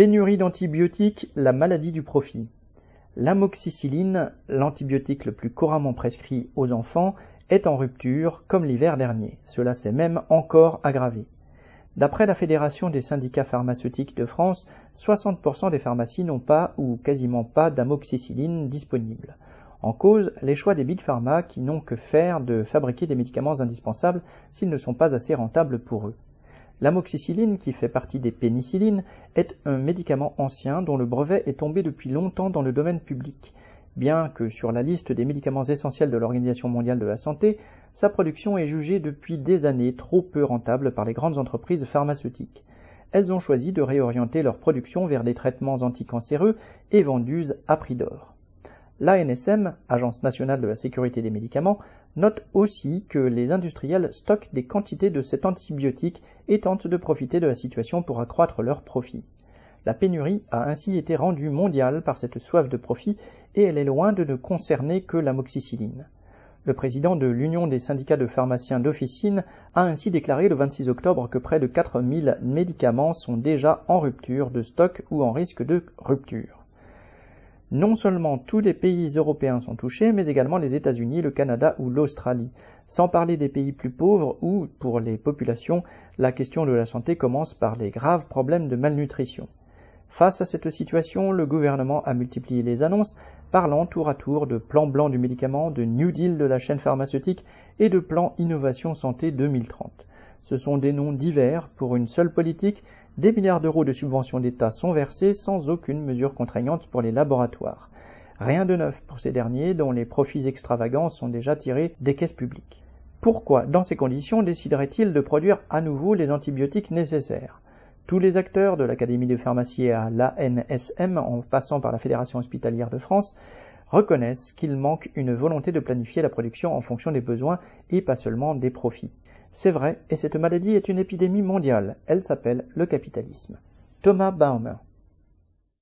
Pénurie d'antibiotiques, la maladie du profit. L'amoxicilline, l'antibiotique le plus couramment prescrit aux enfants, est en rupture comme l'hiver dernier. Cela s'est même encore aggravé. D'après la Fédération des syndicats pharmaceutiques de France, 60% des pharmacies n'ont pas ou quasiment pas d'amoxicilline disponible. En cause, les choix des big pharma qui n'ont que faire de fabriquer des médicaments indispensables s'ils ne sont pas assez rentables pour eux. L'amoxicilline, qui fait partie des pénicillines, est un médicament ancien dont le brevet est tombé depuis longtemps dans le domaine public. Bien que sur la liste des médicaments essentiels de l'Organisation mondiale de la santé, sa production est jugée depuis des années trop peu rentable par les grandes entreprises pharmaceutiques. Elles ont choisi de réorienter leur production vers des traitements anticancéreux et vendus à prix d'or. L'ANSM, Agence nationale de la sécurité des médicaments, note aussi que les industriels stockent des quantités de cet antibiotique et tentent de profiter de la situation pour accroître leurs profits. La pénurie a ainsi été rendue mondiale par cette soif de profit et elle est loin de ne concerner que l'amoxicilline. Le président de l'Union des syndicats de pharmaciens d'officine a ainsi déclaré le 26 octobre que près de 4000 médicaments sont déjà en rupture de stock ou en risque de rupture. Non seulement tous les pays européens sont touchés, mais également les États-Unis, le Canada ou l'Australie. Sans parler des pays plus pauvres où, pour les populations, la question de la santé commence par les graves problèmes de malnutrition. Face à cette situation, le gouvernement a multiplié les annonces, parlant tour à tour de plan blanc du médicament, de New Deal de la chaîne pharmaceutique et de plan Innovation Santé 2030. Ce sont des noms divers pour une seule politique des milliards d'euros de subventions d'État sont versés sans aucune mesure contraignante pour les laboratoires. Rien de neuf pour ces derniers dont les profits extravagants sont déjà tirés des caisses publiques. Pourquoi, dans ces conditions, déciderait-il de produire à nouveau les antibiotiques nécessaires? Tous les acteurs, de l'Académie de pharmacie à l'ANSM, en passant par la Fédération hospitalière de France, reconnaissent qu'il manque une volonté de planifier la production en fonction des besoins et pas seulement des profits. C'est vrai, et cette maladie est une épidémie mondiale. Elle s'appelle le capitalisme. Thomas Baumer